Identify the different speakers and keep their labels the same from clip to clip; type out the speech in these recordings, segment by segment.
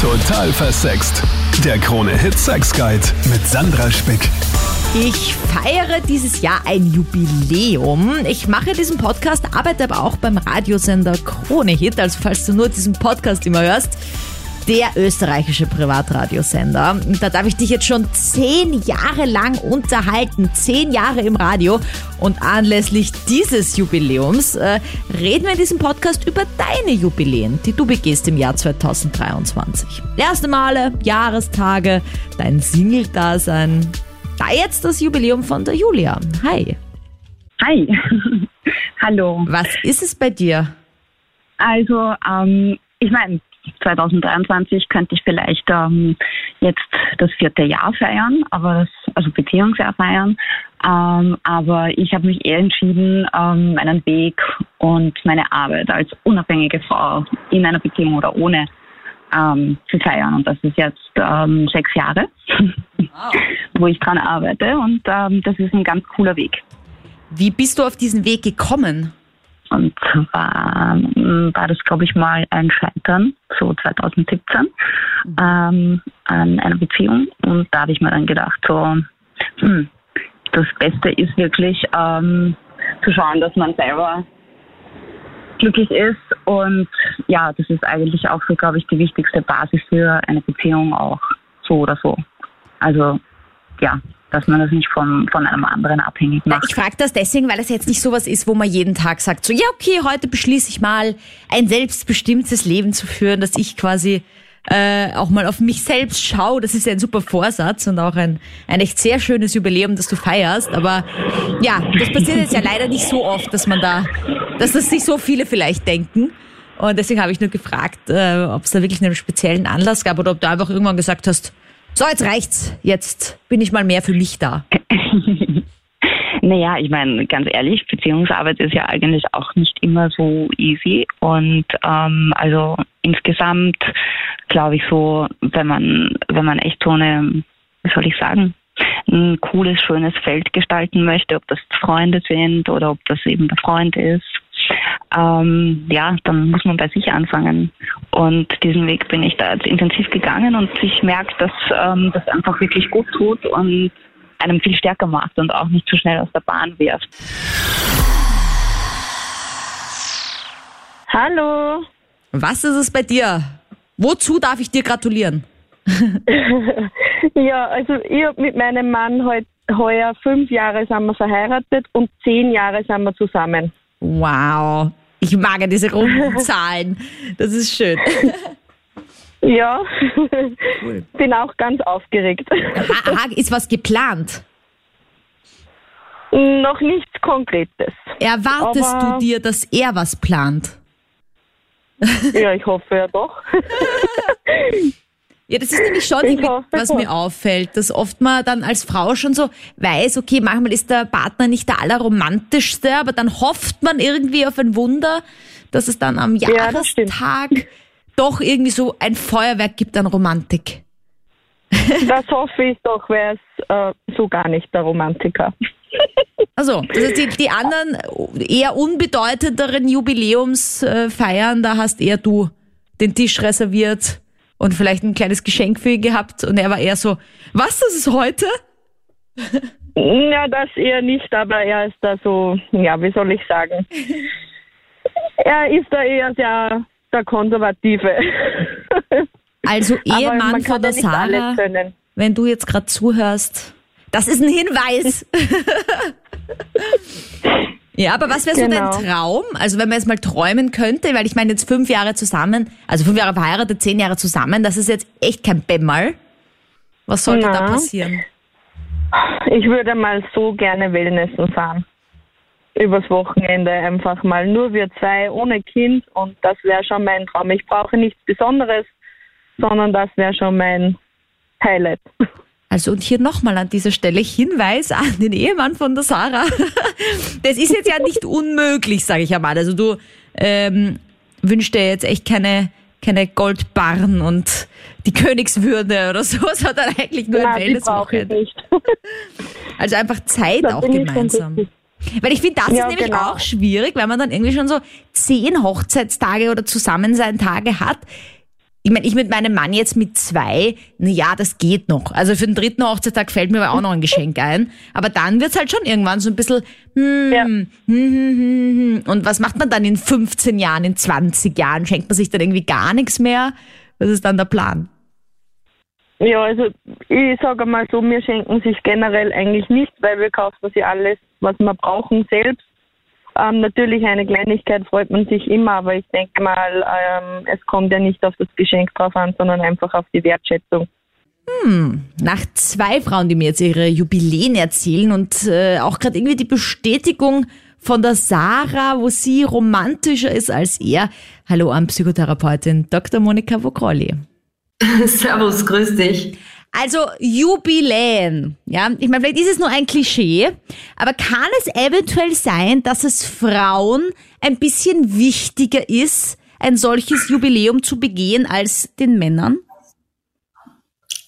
Speaker 1: Total versext. Der Krone Hit Sex Guide mit Sandra Spick.
Speaker 2: Ich feiere dieses Jahr ein Jubiläum. Ich mache diesen Podcast, arbeite aber auch beim Radiosender Krone Hit. Also falls du nur diesen Podcast immer hörst, der österreichische Privatradiosender. Und da darf ich dich jetzt schon zehn Jahre lang unterhalten. Zehn Jahre im Radio. Und anlässlich dieses Jubiläums äh, reden wir in diesem Podcast über deine Jubiläen, die du begehst im Jahr 2023. Erste Male, Jahrestage, dein Single-Dasein. Da jetzt das Jubiläum von der Julia. Hi.
Speaker 3: Hi. Hallo.
Speaker 2: Was ist es bei dir?
Speaker 3: Also, ähm, ich meine, 2023 könnte ich vielleicht ähm, jetzt das vierte Jahr feiern, aber das, also Beziehungsjahr feiern. Ähm, aber ich habe mich eher entschieden, ähm, meinen Weg und meine Arbeit als unabhängige Frau in einer Beziehung oder ohne ähm, zu feiern. Und das ist jetzt ähm, sechs Jahre, wow. wo ich dran arbeite. Und ähm, das ist ein ganz cooler Weg.
Speaker 2: Wie bist du auf diesen Weg gekommen?
Speaker 3: Und zwar ähm, war das, glaube ich, mal ein Scheitern, so 2017, mhm. ähm, an einer Beziehung. Und da habe ich mir dann gedacht, so, hm, das Beste ist wirklich ähm, zu schauen, dass man selber glücklich ist. Und ja, das ist eigentlich auch so, glaube ich, die wichtigste Basis für eine Beziehung auch so oder so. Also ja, dass man das nicht von, von einem anderen abhängig macht.
Speaker 2: Ich frage das deswegen, weil es jetzt nicht sowas ist, wo man jeden Tag sagt, so ja, okay, heute beschließe ich mal, ein selbstbestimmtes Leben zu führen, dass ich quasi äh, auch mal auf mich selbst schaue. Das ist ja ein super Vorsatz und auch ein, ein echt sehr schönes Jubiläum, das du feierst. Aber ja, das passiert jetzt ja leider nicht so oft, dass man da, dass das sich so viele vielleicht denken. Und deswegen habe ich nur gefragt, äh, ob es da wirklich einen speziellen Anlass gab oder ob du einfach irgendwann gesagt hast, so, jetzt reicht's. Jetzt bin ich mal mehr für mich da.
Speaker 3: Naja, ich meine, ganz ehrlich, Beziehungsarbeit ist ja eigentlich auch nicht immer so easy. Und ähm, also insgesamt glaube ich so, wenn man, wenn man echt so eine, wie soll ich sagen, ein cooles, schönes Feld gestalten möchte, ob das Freunde sind oder ob das eben der Freund ist, ähm, ja, dann muss man bei sich anfangen. Und diesen Weg bin ich da jetzt intensiv gegangen und ich merke, dass ähm, das einfach wirklich gut tut und einem viel stärker macht und auch nicht zu schnell aus der Bahn wirft.
Speaker 4: Hallo.
Speaker 2: Was ist es bei dir? Wozu darf ich dir gratulieren?
Speaker 4: ja, also ich habe mit meinem Mann heute heuer fünf Jahre sind wir verheiratet und zehn Jahre sind wir zusammen.
Speaker 2: Wow. Ich mag ja diese runden Zahlen. Das ist schön.
Speaker 4: Ja, cool. bin auch ganz aufgeregt.
Speaker 2: Ist was geplant?
Speaker 4: Noch nichts Konkretes.
Speaker 2: Erwartest Aber du dir, dass er was plant?
Speaker 4: Ja, ich hoffe ja doch.
Speaker 2: Ja, das ist nämlich schon irgendwie, was mir auffällt, dass oft man dann als Frau schon so weiß, okay, manchmal ist der Partner nicht der allerromantischste, aber dann hofft man irgendwie auf ein Wunder, dass es dann am Jahrestag ja, doch irgendwie so ein Feuerwerk gibt an Romantik.
Speaker 4: Das hoffe ich doch, wäre es äh, so gar nicht der Romantiker.
Speaker 2: Also, das heißt, die, die anderen eher unbedeutenderen Jubiläumsfeiern, da hast eher du den Tisch reserviert und vielleicht ein kleines Geschenk für ihn gehabt und er war eher so, was, das ist heute?
Speaker 4: Ja, das eher nicht, aber er ist da so, ja, wie soll ich sagen? er ist da eher der, der Konservative.
Speaker 2: Also Ehemann von der Sarah, wenn du jetzt gerade zuhörst, das ist ein Hinweis. Ja, aber was wäre so genau. dein Traum? Also wenn man jetzt mal träumen könnte, weil ich meine jetzt fünf Jahre zusammen, also fünf Jahre verheiratet, zehn Jahre zusammen, das ist jetzt echt kein Bämmerl. Was sollte Na, da passieren?
Speaker 4: Ich würde mal so gerne Wellnessen fahren. Übers Wochenende einfach mal nur wir zwei ohne Kind und das wäre schon mein Traum. Ich brauche nichts Besonderes, sondern das wäre schon mein Highlight.
Speaker 2: Also und hier nochmal an dieser Stelle Hinweis an den Ehemann von der Sarah. Das ist jetzt ja nicht unmöglich, sage ich einmal. Also du ähm, wünschst dir jetzt echt keine, keine Goldbarren und die Königswürde oder so, sondern eigentlich nur ein Wellnesswochenende. Also einfach Zeit das auch gemeinsam. Weil ich finde, das ja, ist nämlich genau. auch schwierig, weil man dann irgendwie schon so zehn Hochzeitstage oder Zusammensein-Tage hat ich meine, ich mit meinem Mann jetzt mit zwei, na ja, das geht noch. Also für den dritten Hochzeitstag fällt mir aber auch noch ein Geschenk ein. Aber dann wird's halt schon irgendwann so ein bisschen, hm,
Speaker 4: Ja.
Speaker 2: hm, hm, hm, hm. und was macht man dann in 15 Jahren, in 20 Jahren? Schenkt man sich dann irgendwie gar nichts mehr? Was ist dann der Plan?
Speaker 4: Ja, also ich sage mal so, wir schenken sich generell eigentlich nicht, weil wir kaufen sich alles, was wir brauchen, selbst. Ähm, natürlich eine Kleinigkeit freut man sich immer, aber ich denke mal, ähm, es kommt ja nicht auf das Geschenk drauf an, sondern einfach auf die Wertschätzung.
Speaker 2: Nach zwei Frauen, die mir jetzt ihre Jubiläen erzählen und äh, auch gerade irgendwie die Bestätigung von der Sarah, wo sie romantischer ist als er. Hallo an Psychotherapeutin Dr. Monika Vogrolli.
Speaker 5: Servus, grüß dich.
Speaker 2: Also Jubiläen, ja, ich meine, vielleicht ist es nur ein Klischee, aber kann es eventuell sein, dass es Frauen ein bisschen wichtiger ist, ein solches Jubiläum zu begehen als den Männern?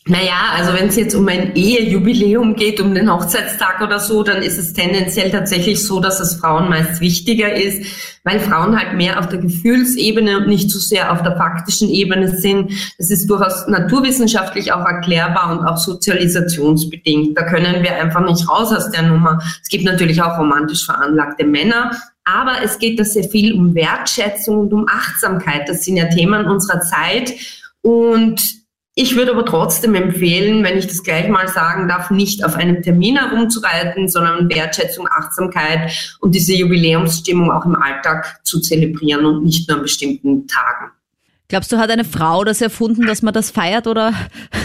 Speaker 5: Naja, also wenn es jetzt um ein Ehejubiläum geht, um den Hochzeitstag oder so, dann ist es tendenziell tatsächlich so, dass es Frauen meist wichtiger ist, weil Frauen halt mehr auf der Gefühlsebene und nicht so sehr auf der faktischen Ebene sind. Das ist durchaus naturwissenschaftlich auch erklärbar und auch sozialisationsbedingt. Da können wir einfach nicht raus aus der Nummer. Es gibt natürlich auch romantisch veranlagte Männer, aber es geht da sehr viel um Wertschätzung und um Achtsamkeit. Das sind ja Themen unserer Zeit und ich würde aber trotzdem empfehlen, wenn ich das gleich mal sagen darf, nicht auf einem Termin herumzureiten, sondern Wertschätzung, Achtsamkeit und diese Jubiläumsstimmung auch im Alltag zu zelebrieren und nicht nur an bestimmten Tagen.
Speaker 2: Glaubst du, hat eine Frau das erfunden, dass man das feiert oder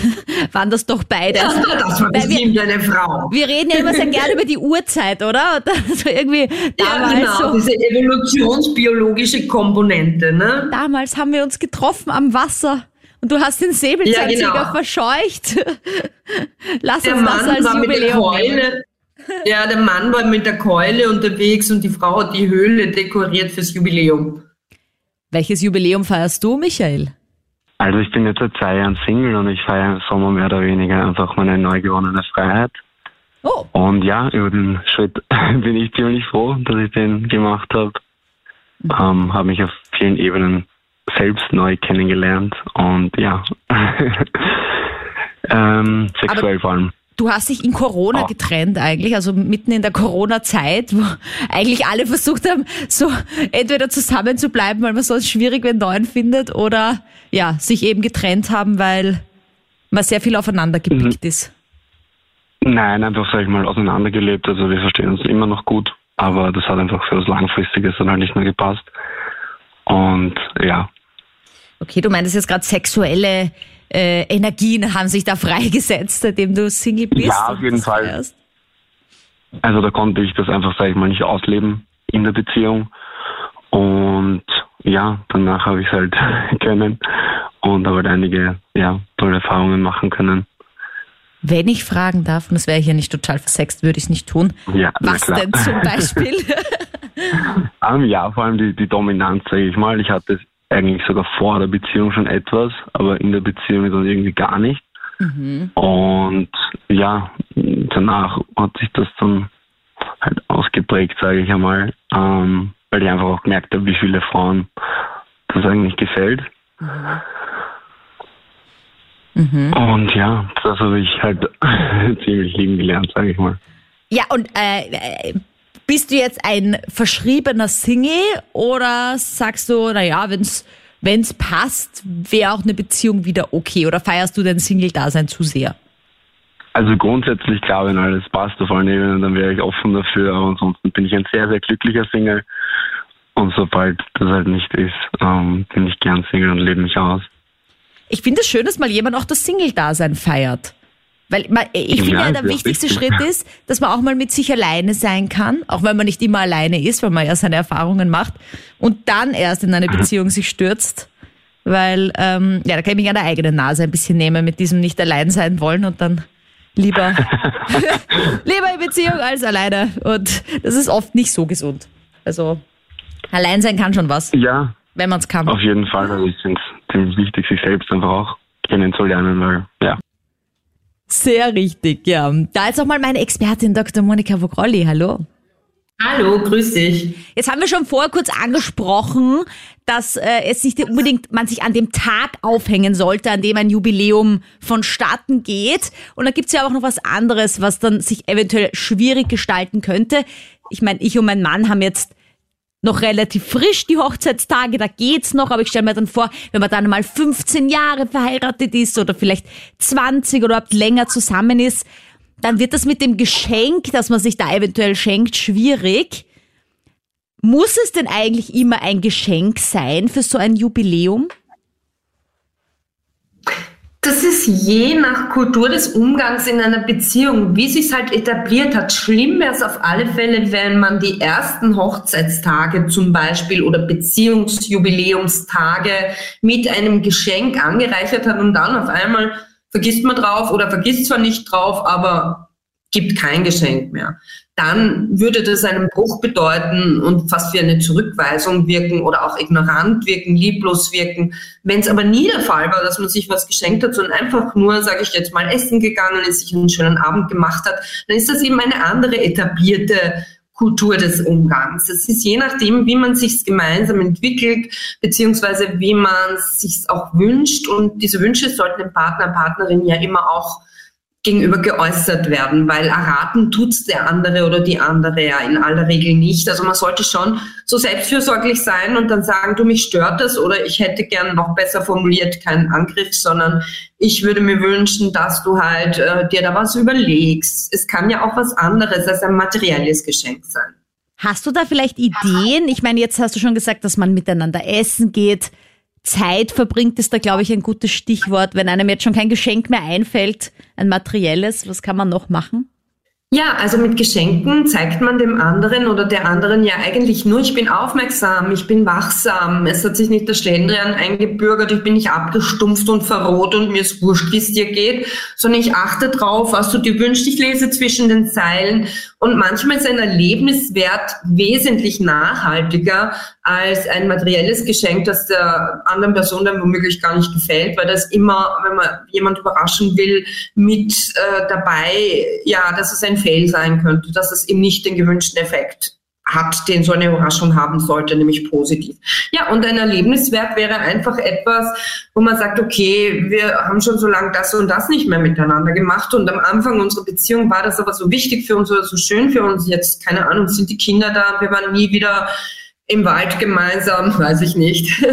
Speaker 2: waren das doch beide? Also,
Speaker 5: Das war
Speaker 2: weil wir,
Speaker 5: bestimmt eine Frau.
Speaker 2: wir reden ja immer sehr gerne über die Uhrzeit, oder? Also irgendwie
Speaker 5: Ja,
Speaker 2: damals,
Speaker 5: genau,
Speaker 2: so,
Speaker 5: diese evolutionsbiologische Komponente, ne?
Speaker 2: damals haben wir uns getroffen am Wasser du hast den Säbelzahntiger
Speaker 5: Ja, genau.
Speaker 2: verscheucht. Lass
Speaker 5: Der
Speaker 2: uns das
Speaker 5: Mann
Speaker 2: als
Speaker 5: war mit der
Speaker 2: Jubiläum.
Speaker 5: Keule. Ja, der Mann war mit der Keule unterwegs und die Frau hat die Höhle dekoriert fürs Jubiläum.
Speaker 2: Welches Jubiläum feierst du, Michael?
Speaker 6: Also ich bin jetzt seit zwei Jahren Single und ich feiere im Sommer mehr oder weniger einfach meine neu gewonnene Freiheit.
Speaker 2: Oh,
Speaker 6: Und ja, über den Schritt bin ich ziemlich froh, dass ich den gemacht habe. Ähm, habe mich auf vielen Ebenen selbst neu kennengelernt und ja, ähm, sexuell vor allem.
Speaker 2: du hast dich in Corona
Speaker 6: Oh.
Speaker 2: getrennt eigentlich, also mitten in der Corona-Zeit, wo eigentlich alle versucht haben, so entweder zusammen zu bleiben, weil man sonst schwierig wen neuen findet, oder ja, sich eben getrennt haben, weil man sehr viel aufeinander gepickt ist.
Speaker 6: Nein, einfach, sag ich mal, auseinandergelebt. Also wir verstehen uns immer noch gut, aber das hat einfach für was Langfristiges dann halt nicht mehr gepasst. Und ja,
Speaker 2: Okay, du meinst jetzt gerade sexuelle äh, Energien haben sich da freigesetzt, seitdem du Single bist.
Speaker 6: Ja, auf jeden Fall.
Speaker 2: feierst.
Speaker 6: Also da konnte ich das einfach, sag ich mal, nicht ausleben in der Beziehung. Und ja, danach habe ich es halt können und habe halt einige ja, tolle Erfahrungen machen können.
Speaker 2: Wenn ich fragen darf, und das wäre hier nicht total versext, würde ich es nicht tun.
Speaker 6: Ja,
Speaker 2: Was
Speaker 6: klar.
Speaker 2: denn zum Beispiel?
Speaker 6: Ähm, ja, vor allem die, die Dominanz, sage ich mal. Ich hatte eigentlich sogar vor der Beziehung schon etwas, aber in der Beziehung dann irgendwie gar nicht. Und ja, danach hat sich das dann halt ausgeprägt, sage ich einmal, ähm, weil ich einfach auch gemerkt habe, wie viele Frauen das eigentlich gefällt. Und ja, das habe ich halt ziemlich lieben gelernt, sage ich mal.
Speaker 2: ja, und äh, äh, bist du jetzt ein verschriebener Single oder sagst du, naja, wenn's wenn's passt, wäre auch eine Beziehung wieder okay? Oder feierst du dein Single-Dasein zu sehr?
Speaker 6: Also grundsätzlich klar, wenn alles passt auf allen Ebenen, dann wäre ich offen dafür, aber ansonsten bin ich ein sehr, sehr glücklicher Single. Und sobald das halt nicht ist, ähm, bin ich gern Single und lebe mich aus.
Speaker 2: Ich finde es schön, dass mal jemand auch das Single-Dasein feiert. Weil man, ich finde ja, der wichtigste
Speaker 6: wichtig.
Speaker 2: Schritt ist, dass man auch mal mit sich alleine sein kann, auch wenn man nicht immer alleine ist, weil man ja seine Erfahrungen macht und dann erst in eine Beziehung sich stürzt. Weil, ähm, ja, da kann ich mich an der eigenen Nase ein bisschen nehmen mit diesem nicht allein sein wollen und dann lieber, lieber in Beziehung als alleine. Und das ist oft nicht so gesund. Also, allein sein kann schon was,
Speaker 6: Ja,
Speaker 2: wenn man es kann.
Speaker 6: auf jeden Fall. Also ich finde es ziemlich wichtig, sich selbst einfach auch kennenzulernen, weil ja.
Speaker 2: Sehr richtig, ja. Da ist auch mal meine Expertin Dr. Monika Vogrolli. Hallo.
Speaker 5: Hallo, grüß dich.
Speaker 2: Jetzt haben wir schon vorher kurz angesprochen, dass äh, es nicht unbedingt man sich an dem Tag aufhängen sollte, an dem ein Jubiläum vonstatten geht. Und da gibt's ja auch noch was anderes, was dann sich eventuell schwierig gestalten könnte. Ich meine, ich und mein Mann haben jetzt noch relativ frisch die Hochzeitstage, da geht's noch, aber ich stelle mir dann vor, wenn man dann mal 15 Jahre verheiratet ist oder vielleicht 20 oder überhaupt länger zusammen ist, dann wird das mit dem Geschenk, das man sich da eventuell schenkt, schwierig. Muss es denn eigentlich immer ein Geschenk sein für so ein Jubiläum?
Speaker 5: Das ist je nach Kultur des Umgangs in einer Beziehung, wie sich halt etabliert hat. Schlimm wäre es auf alle Fälle, wenn man die ersten Hochzeitstage zum Beispiel oder Beziehungsjubiläumstage mit einem Geschenk angereichert hat und dann auf einmal vergisst man drauf oder vergisst zwar nicht drauf, aber gibt kein Geschenk mehr. Dann würde das einen Bruch bedeuten und fast wie eine Zurückweisung wirken oder auch ignorant wirken, lieblos wirken. Wenn es aber nie der Fall war, dass man sich was geschenkt hat, sondern einfach nur, sage ich jetzt mal, essen gegangen ist, sich einen schönen Abend gemacht hat, dann ist das eben eine andere etablierte Kultur des Umgangs. Es ist je nachdem, wie man sich gemeinsam entwickelt, beziehungsweise wie man sich auch wünscht. Und diese Wünsche sollten dem Partner, Partnerin ja immer auch gegenüber geäußert werden, weil erraten tut's der andere oder die andere ja in aller Regel nicht. Also man sollte schon so selbstfürsorglich sein und dann sagen, du mich stört das oder ich hätte gern noch besser formuliert keinen Angriff, sondern ich würde mir wünschen, dass du halt äh, dir da was überlegst. Es kann ja auch was anderes als ein materielles Geschenk sein.
Speaker 2: Hast du da vielleicht Ideen? Ich meine, jetzt hast du schon gesagt, dass man miteinander essen geht. Zeit verbringt ist da, glaube ich, ein gutes Stichwort. Wenn einem jetzt schon kein Geschenk mehr einfällt, ein materielles, was kann man noch machen?
Speaker 5: Ja, also mit Geschenken zeigt man dem anderen oder der anderen ja eigentlich nur, ich bin aufmerksam, ich bin wachsam, es hat sich nicht der Schlendrian eingebürgert, ich bin nicht abgestumpft und verroht und mir ist wurscht, wie es dir geht, sondern ich achte drauf, was du dir wünschst, ich lese zwischen den Zeilen und manchmal ist ein Erlebniswert wesentlich nachhaltiger als ein materielles Geschenk, das der anderen Person dann womöglich gar nicht gefällt, weil das immer, wenn man jemand überraschen will, mit äh, dabei, ja, dass es ein Fail sein könnte, dass es eben nicht den gewünschten Effekt hat, den so eine Überraschung haben sollte, nämlich positiv. Ja, und ein Erlebniswert wäre einfach etwas, wo man sagt, okay, wir haben schon so lange das und das nicht mehr miteinander gemacht und am Anfang unserer Beziehung war das aber so wichtig für uns oder so schön für uns. Jetzt, keine Ahnung, sind die Kinder da, wir waren nie wieder im Wald gemeinsam, weiß ich nicht,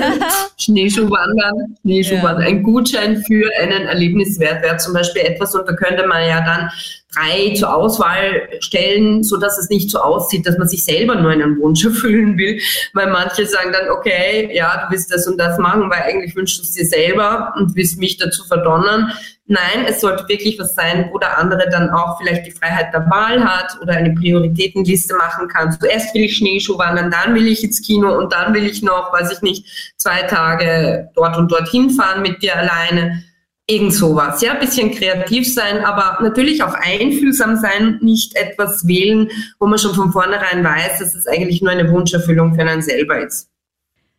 Speaker 5: Schneeschuhwandern, Schneeschuhwandern, ja. ein Gutschein für einen Erlebniswert wäre zum Beispiel etwas und da könnte man ja dann drei zur Auswahl stellen, so dass es nicht so aussieht, dass man sich selber nur einen Wunsch erfüllen will, weil manche sagen dann, okay, ja, du willst das und das machen, weil eigentlich wünschst du es dir selber und willst mich dazu verdonnern. Nein, es sollte wirklich was sein, wo der andere dann auch vielleicht die Freiheit der Wahl hat oder eine Prioritätenliste machen kann. Zuerst will ich Schneeschuh wandern, dann will ich ins Kino und dann will ich noch, weiß ich nicht, zwei Tage dort und dorthin fahren mit dir alleine Irgend sowas, ja, bisschen kreativ sein, aber natürlich auch einfühlsam sein, nicht etwas wählen, wo man schon von vornherein weiß, dass es eigentlich nur eine Wunscherfüllung für einen selber ist.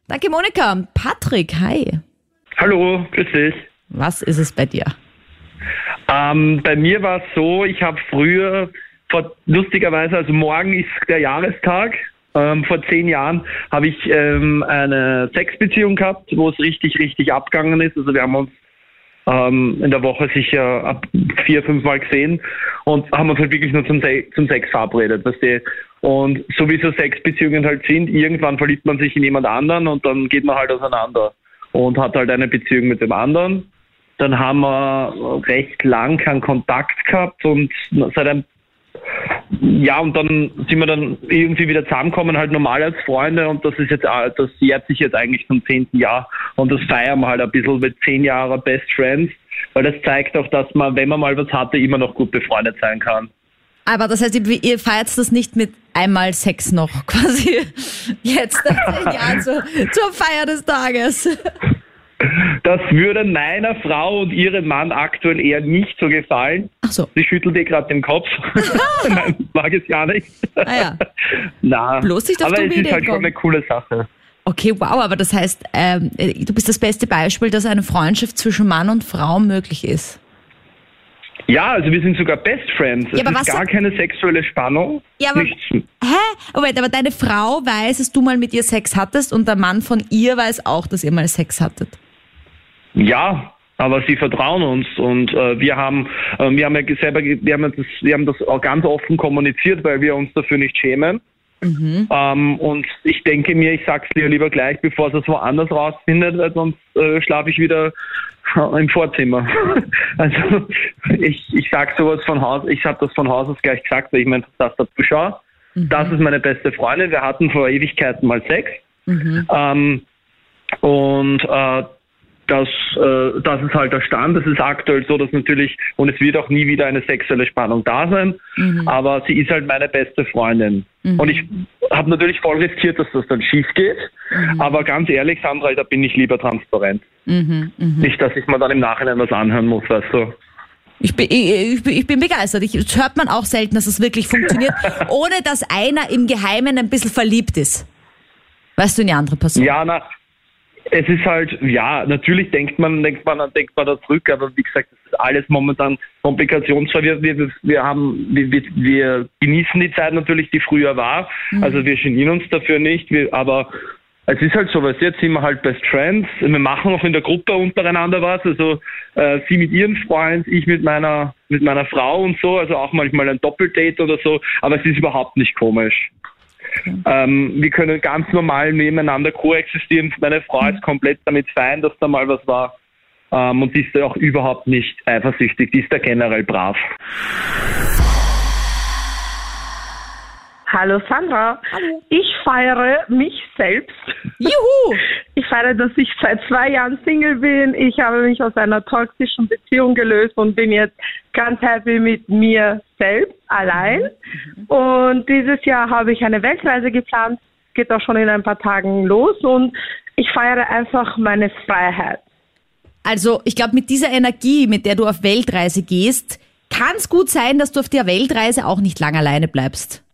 Speaker 2: Danke, Monika. Patrick, hi.
Speaker 7: Hallo, grüß dich.
Speaker 2: Was ist es bei dir?
Speaker 7: Ähm, bei mir war es so, ich habe früher, vor, lustigerweise, also morgen ist der Jahrestag. Ähm, vor zehn Jahren habe ich ähm, eine Sexbeziehung gehabt, wo es richtig, richtig abgegangen ist. Also wir haben uns ähm, in der Woche sicher vier, fünf Mal gesehen und haben uns halt wirklich nur zum, Se zum Sex verabredet, weißt du. Und so wie so Sexbeziehungen halt sind, irgendwann verliebt man sich in jemand anderen und dann geht man halt auseinander und hat halt eine Beziehung mit dem anderen. Dann haben wir recht lang keinen Kontakt gehabt und seit ein ja, und dann sind wir dann irgendwie wieder zusammengekommen, halt normal als Freunde und das ist jetzt, das jährt sich jetzt eigentlich zum zehnten Jahr und das feiern wir halt ein bisschen mit zehn Jahren Best Friends, weil das zeigt auch, dass man, wenn man mal was hatte, immer noch gut befreundet sein kann.
Speaker 2: Aber das heißt, ihr feiert das nicht mit einmal Sex noch, quasi jetzt nach zehn Jahren zur, zur Feier des Tages.
Speaker 7: Das würde meiner Frau und ihrem Mann aktuell eher nicht so gefallen.
Speaker 2: Ach so.
Speaker 7: Sie schüttelt dir gerade den Kopf. Nein, mag es gar nicht.
Speaker 2: Ah ja.
Speaker 7: Na,
Speaker 2: Bloß nicht auf
Speaker 7: aber es ist halt schon eine coole Sache.
Speaker 2: Okay, wow, aber das heißt, ähm, du bist das beste Beispiel, dass eine Freundschaft zwischen Mann und Frau möglich ist.
Speaker 7: Ja, also wir sind sogar Best Friends.
Speaker 2: Ja,
Speaker 7: es
Speaker 2: aber
Speaker 7: ist
Speaker 2: was
Speaker 7: gar keine sexuelle Spannung.
Speaker 2: Ja, aber,
Speaker 7: Nichts.
Speaker 2: hä? Moment, aber deine Frau weiß, dass du mal mit ihr Sex hattest und der Mann von ihr weiß auch, dass ihr mal Sex hattet.
Speaker 7: Ja, aber sie vertrauen uns und äh, wir haben äh, wir haben ja selber wir haben das wir haben das auch ganz offen kommuniziert, weil wir uns dafür nicht schämen. Ähm, und ich denke mir, ich sag's dir lieber gleich, bevor es woanders rausfindet, weil sonst äh, schlafe ich wieder im Vorzimmer. also ich, ich sag sowas von Haus, ich habe das von Haus aus gleich gesagt, weil ich meine, das dazu schau, das ist meine beste Freundin, wir hatten vor Ewigkeiten mal Sex. Ähm, und äh, das, äh, das ist halt der Stand. Das ist aktuell so, dass natürlich, und es wird auch nie wieder eine sexuelle Spannung da sein, aber sie ist halt meine beste Freundin. Und ich habe natürlich voll riskiert, dass das dann schief geht. Aber ganz ehrlich, Sandra, da bin ich lieber transparent. Nicht, dass ich mir dann im Nachhinein was anhören muss, weißt du.
Speaker 2: Ich bin, ich, ich, bin- begeistert. Ich, das hört man auch selten, dass es wirklich funktioniert, ohne dass einer im Geheimen ein bisschen verliebt ist. Weißt du, in die andere Person.
Speaker 7: Ja, na, es ist halt, ja, natürlich denkt man, denkt man, denkt man da zurück, aber wie gesagt, das ist alles momentan komplikationsfrei. Wir, wir, wir haben, wir, wir, wir genießen die Zeit natürlich, die früher war. Also wir genieren uns dafür nicht, wir, aber es ist halt so, weil jetzt sind wir halt Best Friends. Wir machen auch in der Gruppe untereinander was. Also äh, sie mit ihrem Freund, ich mit meiner mit meiner Frau und so. Also auch manchmal ein Doppeldate oder so. Aber es ist überhaupt nicht komisch. Ähm, wir können ganz normal nebeneinander koexistieren. Meine Frau ist komplett damit fein, dass da mal was war. Ähm, und die ist da auch überhaupt nicht eifersüchtig. Die ist da generell brav.
Speaker 4: Hallo Sandra.
Speaker 2: Hallo.
Speaker 4: Ich feiere mich selbst.
Speaker 2: Juhu!
Speaker 4: Ich feiere, dass ich seit zwei Jahren Single bin. Ich habe mich aus einer toxischen Beziehung gelöst und bin jetzt ganz happy mit mir selbst allein. Und dieses Jahr habe ich eine Weltreise geplant. Geht auch schon in ein paar Tagen los und ich feiere einfach meine Freiheit.
Speaker 2: Also, ich glaube, mit dieser Energie, mit der du auf Weltreise gehst, kann es gut sein, dass du auf der Weltreise auch nicht lang alleine bleibst.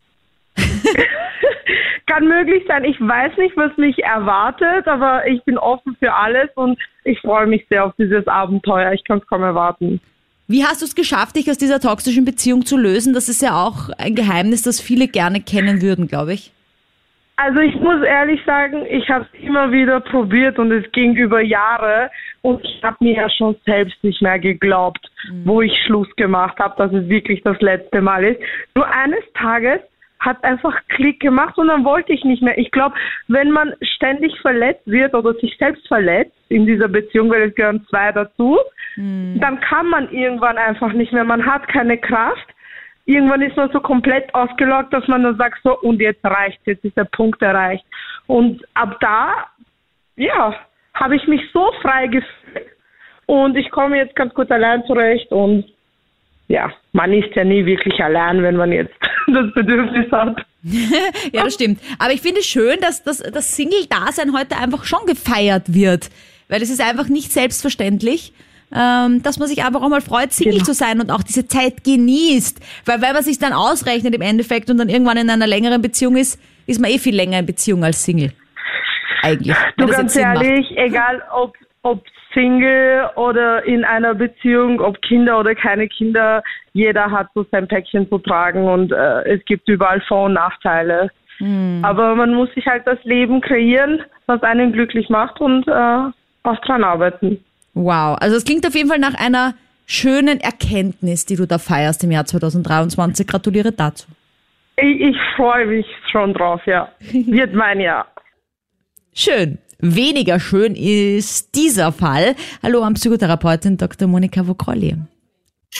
Speaker 4: Kann möglich sein. Ich weiß nicht, was mich erwartet, aber ich bin offen für alles und ich freue mich sehr auf dieses Abenteuer. Ich kann es kaum erwarten.
Speaker 2: Wie hast du es geschafft, dich aus dieser toxischen Beziehung zu lösen? Das ist ja auch ein Geheimnis, das viele gerne kennen würden, glaube ich.
Speaker 4: Also ich muss ehrlich sagen, ich habe es immer wieder probiert und es ging über Jahre und ich habe mir ja schon selbst nicht mehr geglaubt, wo ich Schluss gemacht habe, dass es wirklich das letzte Mal ist. Nur eines Tages hat einfach Klick gemacht und dann wollte ich nicht mehr. Ich glaube, wenn man ständig verletzt wird oder sich selbst verletzt in dieser Beziehung, weil es gehören zwei dazu, dann kann man irgendwann einfach nicht mehr. Man hat keine Kraft. Irgendwann ist man so komplett ausgelockt, dass man dann sagt, so, und jetzt reicht, jetzt ist der Punkt erreicht. Und ab da, ja, habe ich mich so frei gefühlt und ich komme jetzt ganz gut allein zurecht und ja, man ist ja nie wirklich allein, wenn man jetzt das Bedürfnis hat.
Speaker 2: Ja, das stimmt. Aber ich finde es schön, dass das, das Single-Dasein heute einfach schon gefeiert wird. Weil es ist einfach nicht selbstverständlich, ähm, dass man sich einfach auch mal freut, Single
Speaker 4: Genau.
Speaker 2: zu sein und auch diese Zeit genießt. Weil wenn man sich dann ausrechnet im Endeffekt und dann irgendwann in einer längeren Beziehung ist, ist man eh viel länger in Beziehung als Single. Eigentlich.
Speaker 4: Du ganz
Speaker 2: Sinn macht.
Speaker 4: ehrlich, egal ob, ob Single oder in einer Beziehung, ob Kinder oder keine Kinder, jeder hat so sein Päckchen zu tragen und äh, es gibt überall Vor- und Nachteile.
Speaker 2: Hm.
Speaker 4: Aber man muss sich halt das Leben kreieren, was einen glücklich macht und äh, auch dran arbeiten.
Speaker 2: Wow, also es klingt auf jeden Fall nach einer schönen Erkenntnis, die du da feierst im Jahr 2023. Gratuliere dazu.
Speaker 4: Ich, ich freue mich schon drauf, ja. Wird mein Jahr.
Speaker 2: Schön. Weniger schön ist dieser Fall. Hallo am Psychotherapeutin Dr. Monika Vokrolli.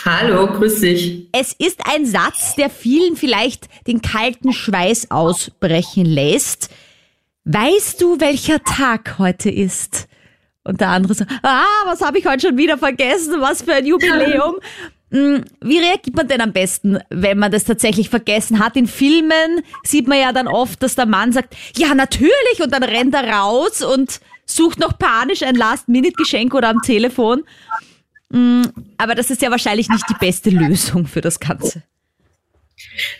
Speaker 5: Hallo, grüß dich.
Speaker 2: Es ist ein Satz, der vielen vielleicht den kalten Schweiß ausbrechen lässt. Weißt du, welcher Tag heute ist? Und der andere so, ah, was habe ich heute schon wieder vergessen? Was für ein Jubiläum. Hm, Wie reagiert man denn am besten, wenn man das tatsächlich vergessen hat? In Filmen sieht man ja dann oft, dass der Mann sagt, ja, natürlich, und dann rennt er raus und sucht noch panisch ein Last-Minute-Geschenk oder am Telefon. Hm, Aber das ist ja wahrscheinlich nicht die beste Lösung für das Ganze.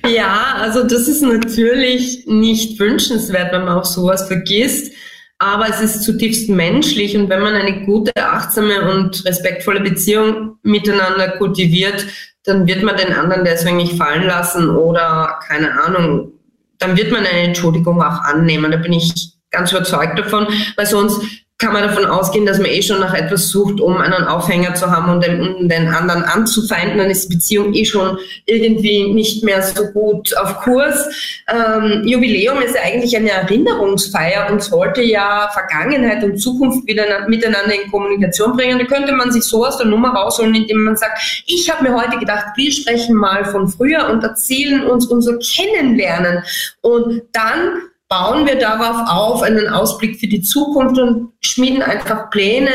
Speaker 5: Ja, also das ist natürlich nicht wünschenswert, wenn man auch sowas vergisst. Aber es ist zutiefst menschlich und wenn man eine gute, achtsame und respektvolle Beziehung miteinander kultiviert, dann wird man den anderen deswegen nicht fallen lassen oder keine Ahnung, dann wird man eine Entschuldigung auch annehmen. Da bin ich ganz überzeugt davon, weil sonst kann man davon ausgehen, dass man eh schon nach etwas sucht, um einen Aufhänger zu haben und den, um den anderen anzufeinden, dann ist die Beziehung eh schon irgendwie nicht mehr so gut auf Kurs. Ähm, Jubiläum ist ja eigentlich eine Erinnerungsfeier und sollte ja Vergangenheit und Zukunft wieder miteinander in Kommunikation bringen. Da könnte man sich so aus der Nummer rausholen, indem man sagt, ich habe mir heute gedacht, wir sprechen mal von früher und erzählen uns unser Kennenlernen. Und dann bauen wir darauf auf, einen Ausblick für die Zukunft und schmieden einfach Pläne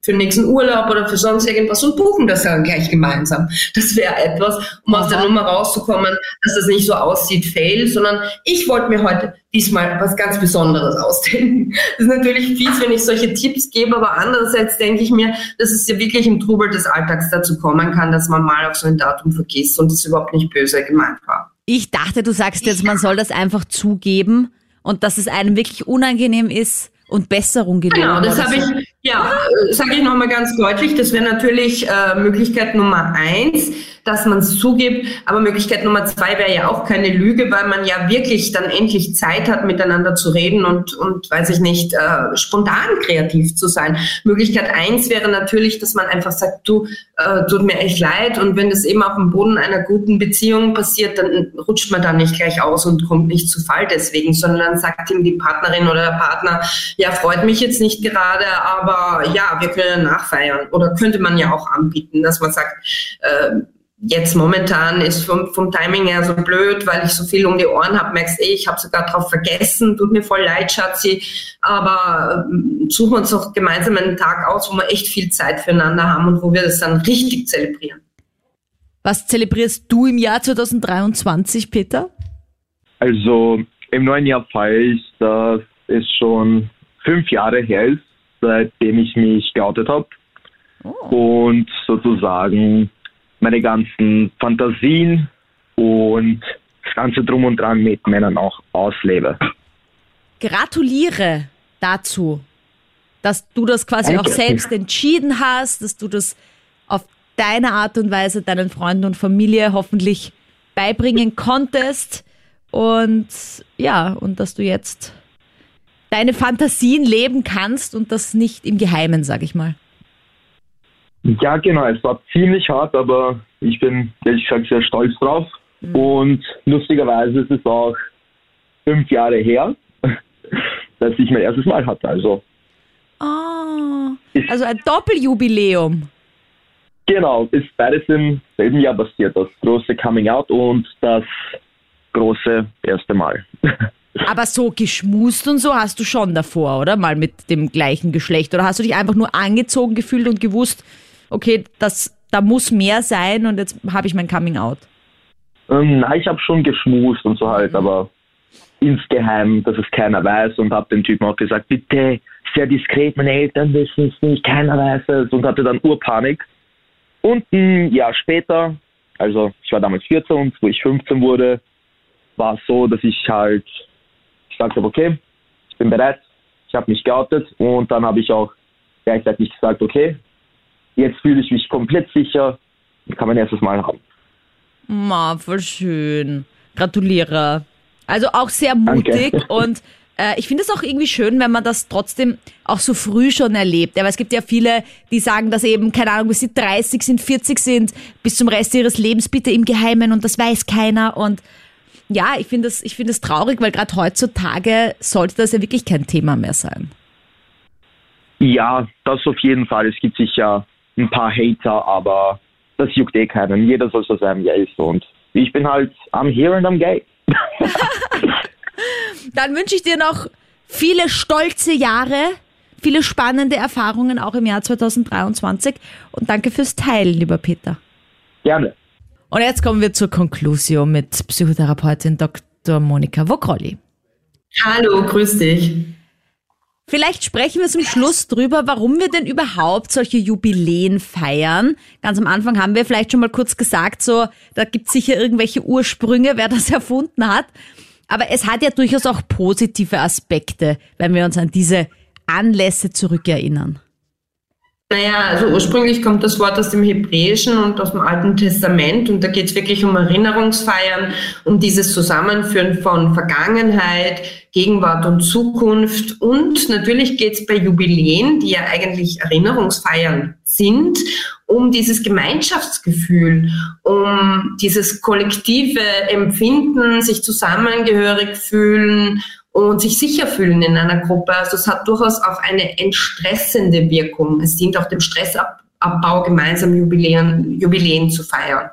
Speaker 5: für den nächsten Urlaub oder für sonst irgendwas und buchen das dann gleich gemeinsam. Das wäre etwas, um aus der Nummer rauszukommen, dass das nicht so aussieht, fail, sondern ich wollte mir heute diesmal was ganz Besonderes ausdenken. Das ist natürlich fies, wenn ich solche Tipps gebe, aber andererseits denke ich mir, dass es ja wirklich im Trubel des Alltags dazu kommen kann, dass man mal auf so ein Datum vergisst und es überhaupt nicht böse gemeint war.
Speaker 2: Ich dachte, du sagst jetzt, man soll das einfach zugeben und dass es einem wirklich unangenehm ist und Besserung geloben.
Speaker 5: Genau, das habe so. ich, ja, sage ich nochmal ganz deutlich, das wäre natürlich äh, Möglichkeit Nummer eins dass man es zugibt. Aber Möglichkeit Nummer zwei wäre ja auch keine Lüge, weil man ja wirklich dann endlich Zeit hat, miteinander zu reden und, und weiß ich nicht, äh, spontan kreativ zu sein. Möglichkeit eins wäre natürlich, dass man einfach sagt, du, äh, tut mir echt leid. Und wenn das eben auf dem Boden einer guten Beziehung passiert, dann rutscht man da nicht gleich aus und kommt nicht zu Fall deswegen, sondern dann sagt ihm die Partnerin oder der Partner, ja, freut mich jetzt nicht gerade, aber ja, wir können nachfeiern. Oder könnte man ja auch anbieten, dass man sagt, äh, jetzt momentan ist vom, vom Timing her so blöd, weil ich so viel um die Ohren habe, merkst eh, ich habe sogar drauf vergessen, tut mir voll leid, Schatzi, aber äh, suchen wir uns doch gemeinsam einen Tag aus, wo wir echt viel Zeit füreinander haben und wo wir das dann richtig zelebrieren.
Speaker 2: Was zelebrierst du im Jahr 2023, Peter?
Speaker 8: Also im neuen Jahr feiere ich, dass es schon fünf Jahre her ist, seitdem ich mich geoutet habe. Oh. Und sozusagen meine ganzen Fantasien und das ganze Drum und Dran mit Männern auch auslebe.
Speaker 2: Gratuliere dazu, dass du das quasi Danke. auch selbst entschieden hast, dass du das auf deine Art und Weise deinen Freunden und Familie hoffentlich beibringen konntest und ja, und dass du jetzt deine Fantasien leben kannst und das nicht im Geheimen, sag ich mal.
Speaker 8: Ja, genau. Es war ziemlich hart, aber ich bin ehrlich gesagt sehr stolz drauf. Mhm. Und lustigerweise ist es auch fünf Jahre her, dass ich mein erstes Mal hatte. Also,
Speaker 2: oh, also ein Doppeljubiläum.
Speaker 8: Genau, ist beides im selben Jahr passiert. Das große Coming Out und das große erste Mal.
Speaker 2: Aber so geschmust und so hast du schon davor, oder? Mal mit dem gleichen Geschlecht. Oder hast du dich einfach nur angezogen gefühlt und gewusst, okay, das, da muss mehr sein und jetzt habe ich mein Coming Out?
Speaker 8: Ähm, nein, ich habe schon geschmust und so halt, mhm. aber insgeheim, dass es keiner weiß und habe dem Typen auch gesagt, bitte sehr diskret, meine Eltern wissen es nicht, keiner weiß es und hatte dann Urpanik. Und ein Jahr später, also ich war damals 14 und wo ich 15 wurde, war es so, dass ich halt gesagt habe, okay, ich bin bereit, ich habe mich geoutet und dann habe ich auch gleichzeitig gesagt, okay, Jetzt fühle ich mich komplett sicher und kann mein erstes Mal haben.
Speaker 2: Ma, voll schön. Gratuliere. Also auch sehr mutig Danke. und äh, ich finde es auch irgendwie schön, wenn man das trotzdem auch so früh schon erlebt. Aber es gibt ja viele, die sagen, dass eben, keine Ahnung, bis sie 30 sind, 40 sind, bis zum Rest ihres Lebens bitte im Geheimen und das weiß keiner. Und ja, ich finde es find traurig, weil gerade heutzutage sollte das ja wirklich kein Thema mehr sein.
Speaker 8: Ja, das auf jeden Fall. Es gibt sicher ein paar Hater, aber das juckt eh keinen. Jeder soll so sein, wie er ist. Und ich bin halt am here and am gay.
Speaker 2: Dann wünsche ich dir noch viele stolze Jahre, viele spannende Erfahrungen auch im Jahr 2023 und danke fürs Teilen, lieber Peter.
Speaker 8: Gerne.
Speaker 2: Und jetzt kommen wir zur Konklusion mit Psychotherapeutin Dr. Monika Wokrolli.
Speaker 5: Hallo, grüß dich.
Speaker 2: Vielleicht sprechen wir zum Schluss drüber, warum wir denn überhaupt solche Jubiläen feiern. Ganz am Anfang haben wir vielleicht schon mal kurz gesagt, so, da gibt es sicher irgendwelche Ursprünge, wer das erfunden hat. Aber es hat ja durchaus auch positive Aspekte, wenn wir uns an diese Anlässe zurückerinnern.
Speaker 5: Naja, also ursprünglich kommt das Wort aus dem Hebräischen und aus dem Alten Testament und da geht es wirklich um Erinnerungsfeiern, um dieses Zusammenführen von Vergangenheit, Gegenwart und Zukunft und natürlich geht es bei Jubiläen, die ja eigentlich Erinnerungsfeiern sind, um dieses Gemeinschaftsgefühl, um dieses kollektive Empfinden, sich zusammengehörig fühlen und sich sicher fühlen in einer Gruppe. Also es hat durchaus auch eine entstressende Wirkung. Es dient auch dem Stressabbau, gemeinsam Jubiläen, Jubiläen zu feiern.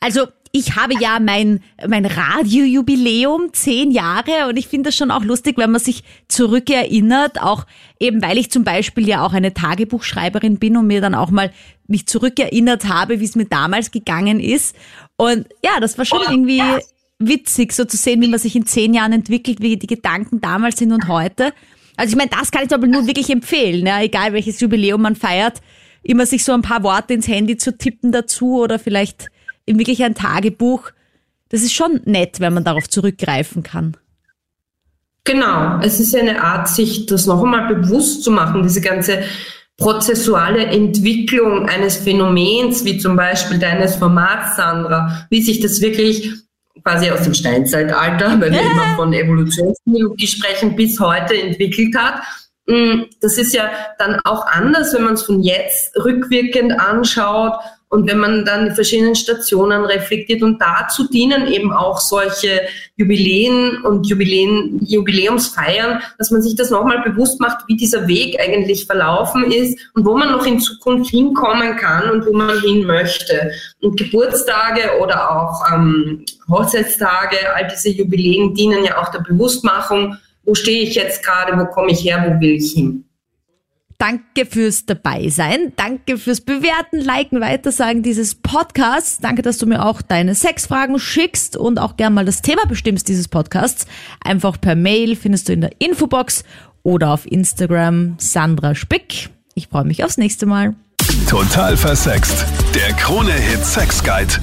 Speaker 2: Also ich habe ja mein, mein Radiojubiläum, zehn Jahre, und ich finde das schon auch lustig, wenn man sich zurückerinnert, auch eben weil ich zum Beispiel ja auch eine Tagebuchschreiberin bin und mir dann auch mal mich zurückerinnert habe, wie es mir damals gegangen ist. Und ja, das war schon irgendwie witzig, so zu sehen, wie man sich in zehn Jahren entwickelt, wie die Gedanken damals sind und heute. Also ich meine, das kann ich aber nur wirklich empfehlen, ja, egal welches Jubiläum man feiert, immer sich so ein paar Worte ins Handy zu tippen dazu oder vielleicht in wirklich ein Tagebuch. Das ist schon nett, wenn man darauf zurückgreifen kann.
Speaker 5: Genau, es ist eine Art, sich das noch einmal bewusst zu machen, diese ganze prozessuale Entwicklung eines Phänomens, wie zum Beispiel deines Formats, Sandra, wie sich das wirklich quasi aus dem Steinzeitalter, weil wir immer von Evolutionsbiologie sprechen, bis heute entwickelt hat. Mm, das ist ja dann auch anders, wenn man es von jetzt rückwirkend anschaut und wenn man dann die verschiedenen Stationen reflektiert und dazu dienen eben auch solche Jubiläen und Jubiläen, Jubiläumsfeiern, dass man sich das nochmal bewusst macht, wie dieser Weg eigentlich verlaufen ist und wo man noch in Zukunft hinkommen kann und wo man hin möchte. Und Geburtstage oder auch ähm, Hochzeitstage, all diese Jubiläen dienen ja auch der Bewusstmachung, wo stehe ich jetzt gerade, wo komme ich her, wo will ich hin.
Speaker 2: Danke fürs Dabeisein. Danke fürs Bewerten, Liken, Weitersagen dieses Podcasts. Danke, dass du mir auch deine Sexfragen schickst und auch gern mal das Thema bestimmst dieses Podcasts. Einfach per Mail findest du in der Infobox oder auf Instagram Sandra Spick. Ich freue mich aufs nächste Mal.
Speaker 1: Total versext. Der Krone-Hit Sex Guide.